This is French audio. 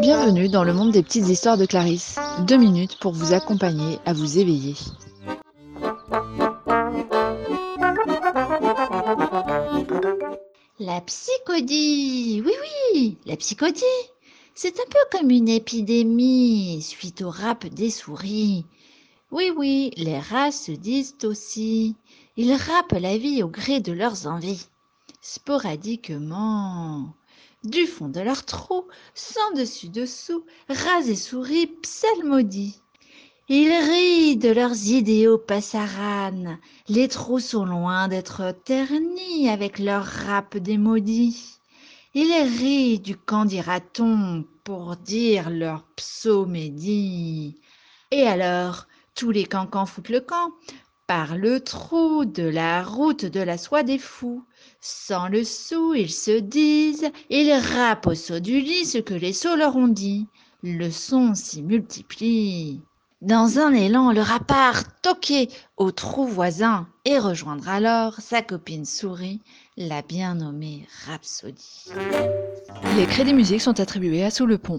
Bienvenue dans le monde des petites histoires de Clarisse. Deux minutes pour vous accompagner à vous éveiller. La psychodie, oui oui, la psychodie, c'est un peu comme une épidémie suite au rap des souris. Oui oui, les rats se disent aussi. Ils rappent la vie au gré de leurs envies, sporadiquement. Du fond de leur trou, sans dessus-dessous, rats et souris psalmodient. Ils rient de leurs idéaux passaranes. Les trous sont loin d'être ternis avec leur rap des maudits. Ils rient du qu'en dira-t-on pour dire leur psaumédie. Et alors, tous les cancans foutent le camp par le trou de la route de la soie des fous. Sans le sou, ils se disent, ils rappent au saut du lit ce que les sauts leur ont dit. Le son s'y multiplie. Dans un élan, le rat part toquer au trou voisin et rejoindre alors sa copine souris, la bien nommée Rhapsodie. Les crédits musiques sont attribués à Sous le pont.